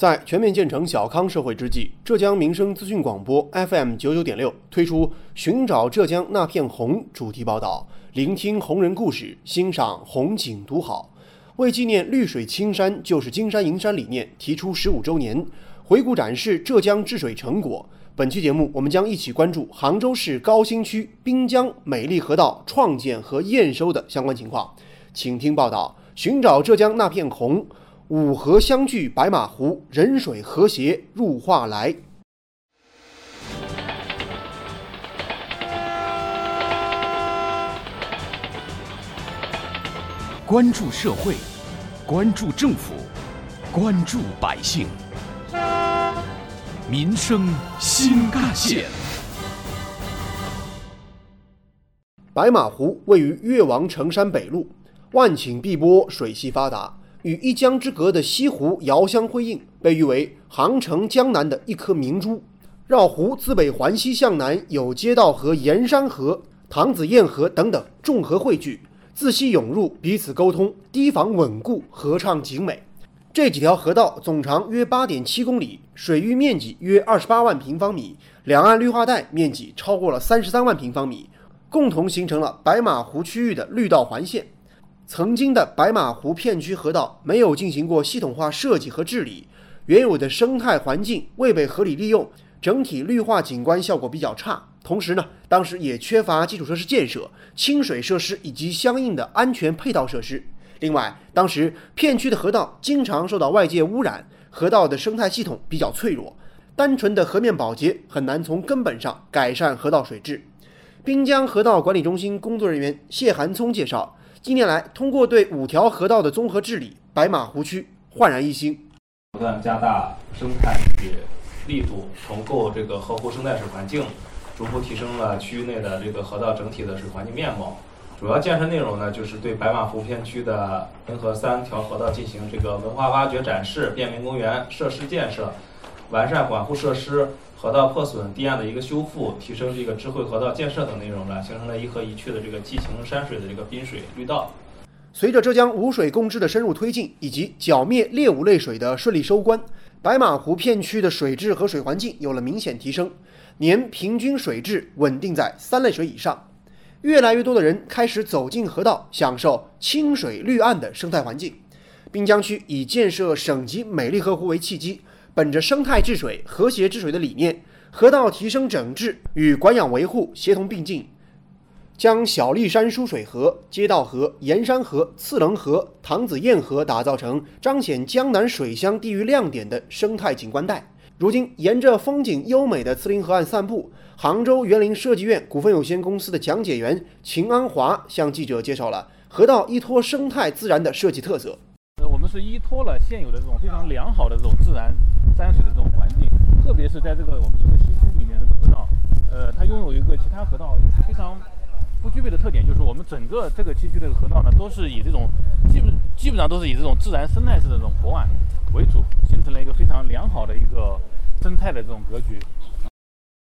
在全面建成小康社会之际，浙江民生资讯广播 FM 九九点六推出“寻找浙江那片红”主题报道，聆听红人故事，欣赏红景独好。为纪念“绿水青山就是金山银山”理念提出十五周年，回顾展示浙江治水成果。本期节目，我们将一起关注杭州市高新区滨江美丽河道创建和验收的相关情况。请听报道：寻找浙江那片红。五河相聚白马湖，人水和谐入画来。关注社会，关注政府，关注百姓，民生新干线。白马湖位于越王城山北麓，万顷碧波，水系发达。与一江之隔的西湖遥相辉映，被誉为杭城江南的一颗明珠。绕湖自北环西向南有街道河、盐山河、唐子堰河等等众河汇聚，自西涌入，彼此沟通，堤防稳固，河畅景美。这几条河道总长约八点七公里，水域面积约二十八万平方米，两岸绿化带面积超过了三十三万平方米，共同形成了白马湖区域的绿道环线。曾经的白马湖片区河道没有进行过系统化设计和治理，原有的生态环境未被合理利用，整体绿化景观效果比较差。同时呢，当时也缺乏基础设施建设、清水设施以及相应的安全配套设施。另外，当时片区的河道经常受到外界污染，河道的生态系统比较脆弱，单纯的河面保洁很难从根本上改善河道水质。滨江河道管理中心工作人员谢寒聪介绍。近年来，通过对五条河道的综合治理，白马湖区焕然一新。不断加大生态与力度，重构这个河湖生态水环境，逐步提升了区域内的这个河道整体的水环境面貌。主要建设内容呢，就是对白马湖片区的任河三条河道进行这个文化挖掘展示、便民公园设施建设、完善管护设施。河道破损堤岸的一个修复，提升这个智慧河道建设等内容呢，形成了一河一区的这个激情山水的这个滨水绿道。随着浙江五水共治的深入推进，以及剿灭劣五类水的顺利收官，白马湖片区的水质和水环境有了明显提升，年平均水质稳定在三类水以上。越来越多的人开始走进河道，享受清水绿岸的生态环境。滨江区以建设省级美丽河湖为契机。本着生态治水、和谐治水的理念，河道提升整治与管养维护协同并进，将小立山输水河、街道河、盐山河、次棱河、唐子堰河打造成彰显江南水乡地域亮点的生态景观带。如今，沿着风景优美的慈林河岸散步，杭州园林设计院股份有限公司的讲解员秦安华向记者介绍了河道依托生态自然的设计特色。们是依托了现有的这种非常良好的这种自然。山水的这种环境，特别是在这个我们这个西区里面这个河道，呃，它拥有一个其他河道非常不具备的特点，就是我们整个这个西区的河道呢，都是以这种基本基本上都是以这种自然生态式的这种驳岸为主，形成了一个非常良好的一个生态的这种格局。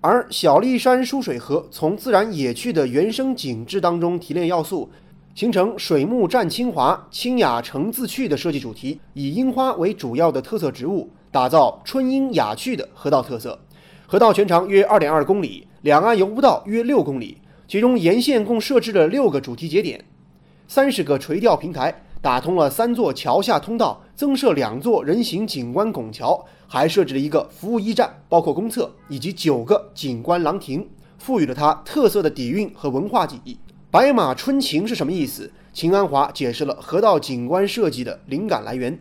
而小立山输水河从自然野趣的原生景致当中提炼要素，形成水木占清华、清雅成自趣的设计主题，以樱花为主要的特色植物。打造春樱雅趣的河道特色，河道全长约二点二公里，两岸游步道约六公里，其中沿线共设置了六个主题节点，三十个垂钓平台，打通了三座桥下通道，增设两座人行景观拱桥，还设置了一个服务驿站，包括公厕以及九个景观廊亭，赋予了它特色的底蕴和文化记忆。白马春情是什么意思？秦安华解释了河道景观设计的灵感来源。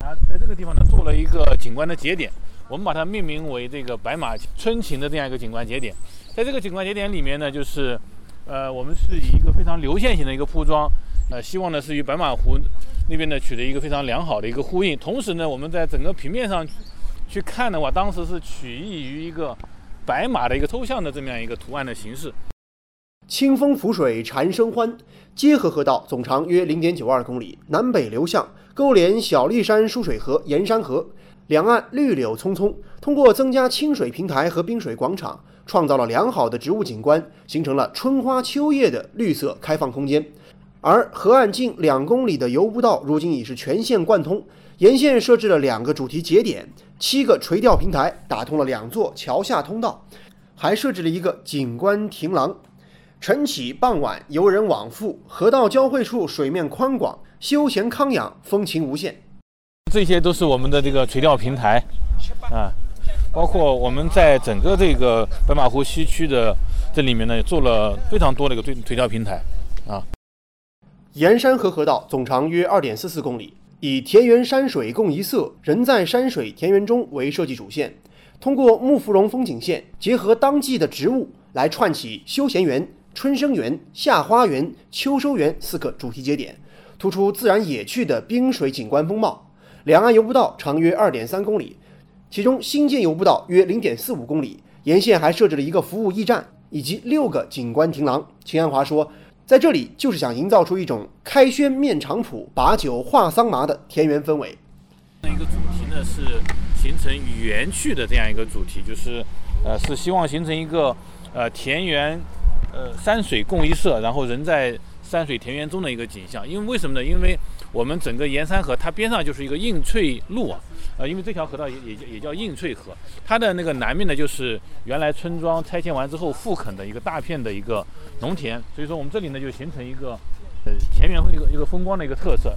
啊在这个地方呢，做了一个景观的节点，我们把它命名为这个白马春情的这样一个景观节点。在这个景观节点里面呢，就是，呃，我们是以一个非常流线型的一个铺装，呃，希望呢是与白马湖那边呢取得一个非常良好的一个呼应。同时呢，我们在整个平面上去看的话，当时是取意于一个白马的一个抽象的这么样一个图案的形式。清风拂水蝉声欢，街河河道总长约零点九二公里，南北流向，勾连小立山输水河、盐山河，两岸绿柳葱葱。通过增加清水平台和滨水广场，创造了良好的植物景观，形成了春花秋叶的绿色开放空间。而河岸近两公里的游步道，如今已是全线贯通，沿线设置了两个主题节点，七个垂钓平台打通了两座桥下通道，还设置了一个景观亭廊。晨起傍晚，游人往复，河道交汇处水面宽广，休闲康养，风情无限。这些都是我们的这个垂钓平台啊，包括我们在整个这个白马湖西区的这里面呢，做了非常多的一个垂垂钓平台啊。盐山河河道总长约二点四四公里，以田园山水共一色，人在山水田园中为设计主线，通过木芙蓉风景线结合当季的植物来串起休闲园。春生园、夏花园、秋收园四个主题节点，突出自然野趣的冰水景观风貌。两岸游步道长约二点三公里，其中新建游步道约零点四五公里，沿线还设置了一个服务驿站以及六个景观亭廊。秦安华说，在这里就是想营造出一种开轩面场圃、把酒话桑麻的田园氛围。那一个主题呢是形成园趣的这样一个主题，就是呃是希望形成一个呃田园。呃，山水共一色，然后人在山水田园中的一个景象。因为为什么呢？因为我们整个盐山河，它边上就是一个映翠路啊。呃，因为这条河道也也也叫映翠河，它的那个南面呢，就是原来村庄拆迁完之后复垦的一个大片的一个农田。所以说，我们这里呢就形成一个呃田园一个一个风光的一个特色。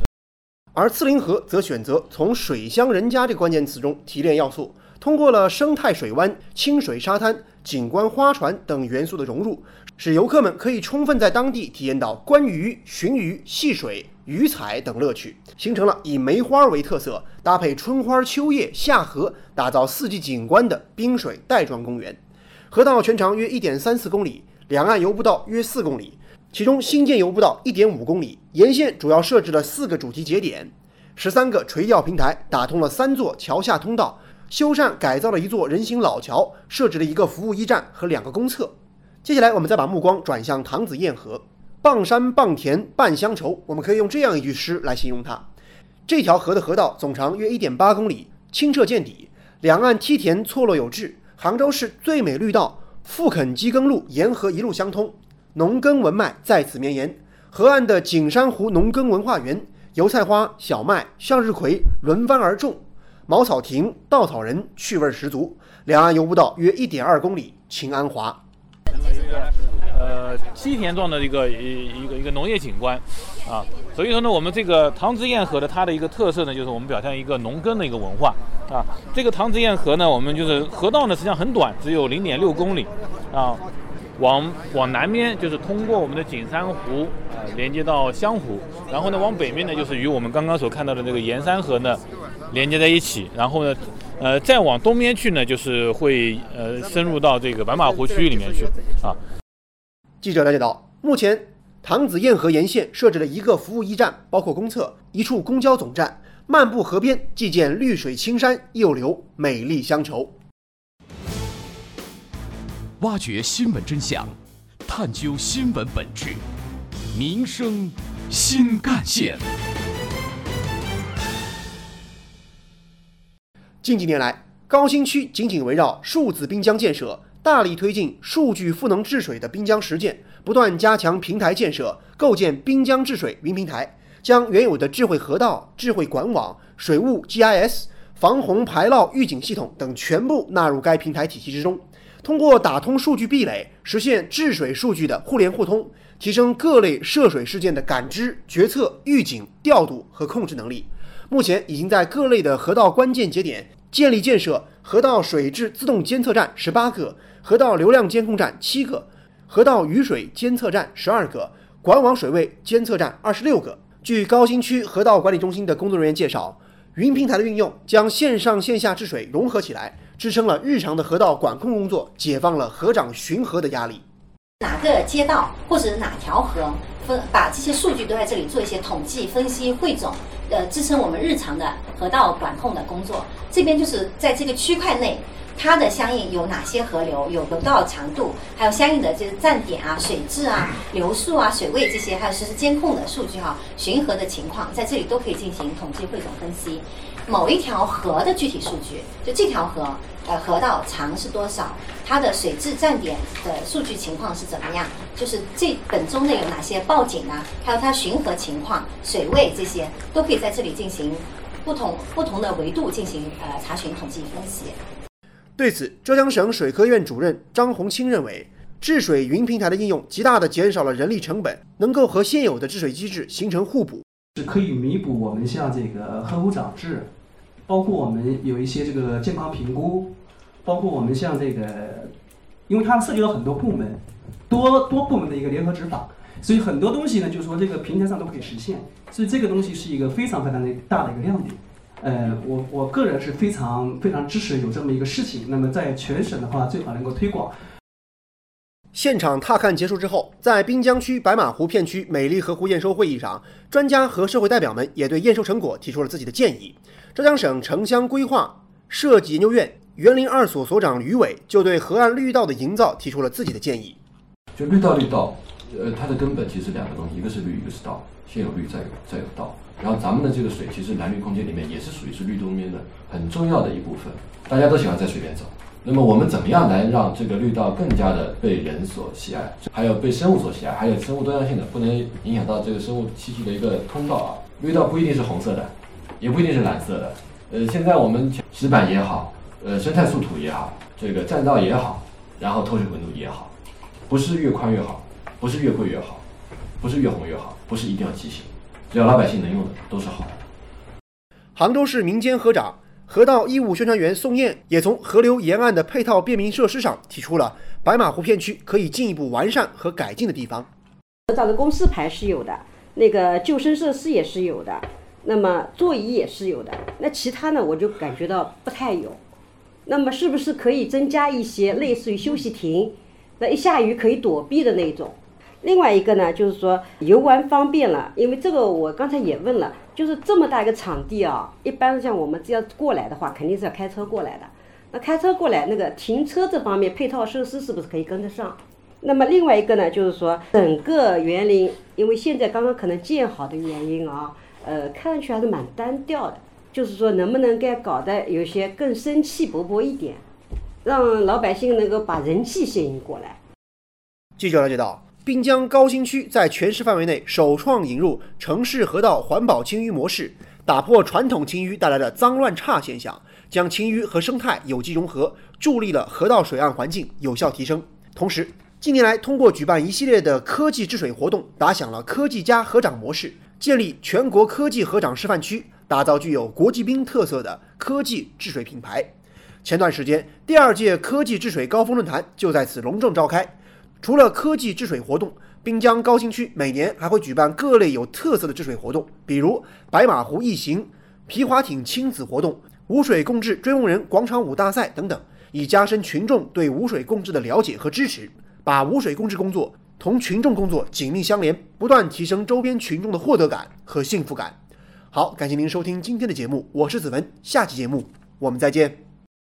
而慈林河则选择从“水乡人家”这个关键词中提炼要素，通过了生态水湾、清水沙滩、景观花船等元素的融入。使游客们可以充分在当地体验到观鱼、寻鱼、戏水、鱼彩等乐趣，形成了以梅花为特色，搭配春花秋叶夏荷，打造四季景观的滨水带状公园。河道全长约一点三四公里，两岸游步道约四公里，其中新建游步道一点五公里，沿线主要设置了四个主题节点，十三个垂钓平台打通了三座桥下通道，修缮改造了一座人行老桥，设置了一个服务驿站和两个公厕。接下来，我们再把目光转向唐子堰河，傍山傍田伴乡愁。我们可以用这样一句诗来形容它：这条河的河道总长约一点八公里，清澈见底，两岸梯田错落有致。杭州市最美绿道富垦基耕路沿河一路相通，农耕文脉在此绵延。河岸的景山湖农耕文化园，油菜花、小麦、向日葵轮番而种，茅草亭、稻草人趣味十足。两岸游步道约一点二公里，秦安华。呃，梯田状的一个一一个一个农业景观，啊，所以说呢，我们这个唐子堰河的它的一个特色呢，就是我们表现一个农耕的一个文化，啊，这个唐子堰河呢，我们就是河道呢实际上很短，只有零点六公里，啊，往往南边就是通过我们的景山湖啊连接到湘湖，然后呢往北面呢就是与我们刚刚所看到的这个盐山河呢连接在一起，然后呢。呃，再往东边去呢，就是会呃深入到这个白马湖区域里面去啊。记者了解到，目前唐子堰河沿线设置了一个服务驿站，包括公厕、一处公交总站。漫步河边，既见绿水青山，又留美丽乡愁。挖掘新闻真相，探究新闻本质，民生新干线。近几年来，高新区紧紧围绕数字滨江建设，大力推进数据赋能治水的滨江实践，不断加强平台建设，构建滨江治水云平台，将原有的智慧河道、智慧管网、水务 GIS、防洪排涝预警系统等全部纳入该平台体系之中。通过打通数据壁垒，实现治水数据的互联互通，提升各类涉水事件的感知、决策、预警、调度和控制能力。目前已经在各类的河道关键节点建立建设河道水质自动监测站十八个，河道流量监控站七个，河道雨水监测站十二个，管网水位监测站二十六个。据高新区河道管理中心的工作人员介绍，云平台的运用将线上线下治水融合起来，支撑了日常的河道管控工作，解放了河长巡河的压力。哪个街道或者哪条河？分把这些数据都在这里做一些统计分析汇总，呃，支撑我们日常的河道管控的工作。这边就是在这个区块内，它的相应有哪些河流，有流道长度，还有相应的这个站点啊、水质啊、流速啊、水位这些，还有实时监控的数据哈，巡河的情况，在这里都可以进行统计汇总分析。某一条河的具体数据，就这条河，呃，河道长是多少？它的水质站点的数据情况是怎么样？就是这本中内有哪些报警啊？还有它巡河情况、水位这些，都可以在这里进行不同不同的维度进行呃查询、统计、分析。对此，浙江省水科院主任张红清认为，治水云平台的应用极大地减少了人力成本，能够和现有的治水机制形成互补，是可以弥补我们像这个河湖长治，包括我们有一些这个健康评估，包括我们像这个，因为它涉及到很多部门，多多部门的一个联合执法，所以很多东西呢，就是说这个平台上都可以实现，所以这个东西是一个非常非常的大的一个亮点。呃，我我个人是非常非常支持有这么一个事情。那么在全省的话，最好能够推广。现场踏勘结束之后，在滨江区白马湖片区美丽河湖验收会议上，专家和社会代表们也对验收成果提出了自己的建议。浙江省城乡规划设计研究院园林二所所长吕伟就对河岸绿道的营造提出了自己的建议。就绿道绿道，呃，它的根本其实两个东西，一个是绿，一个是道。先有绿，再有再有道。然后咱们的这个水，其实蓝绿空间里面也是属于是绿中间的很重要的一部分。大家都喜欢在水边走，那么我们怎么样来让这个绿道更加的被人所喜爱，还有被生物所喜爱，还有生物多样性的，不能影响到这个生物栖息的一个通道啊。绿道不一定是红色的，也不一定是蓝色的。呃，现在我们石板也好，呃，生态素土也好，这个栈道也好，然后透水纹路也好，不是越宽越好，不是越贵越好，不是越红越好，不是一定要畸形。只要老百姓能用的都是好的。杭州市民间河长、河道义务宣传员宋燕也从河流沿岸的配套便民设施上提出了白马湖片区可以进一步完善和改进的地方。河道的公示牌是有的，那个救生设施也是有的，那么座椅也是有的。那其他呢，我就感觉到不太有。那么是不是可以增加一些类似于休息亭，那一下雨可以躲避的那种？另外一个呢，就是说游玩方便了，因为这个我刚才也问了，就是这么大一个场地啊，一般像我们这样过来的话，肯定是要开车过来的。那开车过来，那个停车这方面配套设施是不是可以跟得上？那么另外一个呢，就是说整个园林，因为现在刚刚可能建好的原因啊，呃，看上去还是蛮单调的。就是说能不能该搞得有些更生气勃勃一点，让老百姓能够把人气吸引过来。记者了解到。滨江高新区在全市范围内首创引入城市河道环保清淤模式，打破传统清淤带来的脏乱差现象，将清淤和生态有机融合，助力了河道水岸环境有效提升。同时，近年来通过举办一系列的科技治水活动，打响了科技加河长模式，建立全国科技河长示范区，打造具有国际兵特色的科技治水品牌。前段时间，第二届科技治水高峰论坛就在此隆重召开。除了科技治水活动，滨江高新区每年还会举办各类有特色的治水活动，比如白马湖一行、皮划艇亲子活动、污水共治追梦人广场舞大赛等等，以加深群众对污水共治的了解和支持，把污水共治工作同群众工作紧密相连，不断提升周边群众的获得感和幸福感。好，感谢您收听今天的节目，我是子文，下期节目我们再见。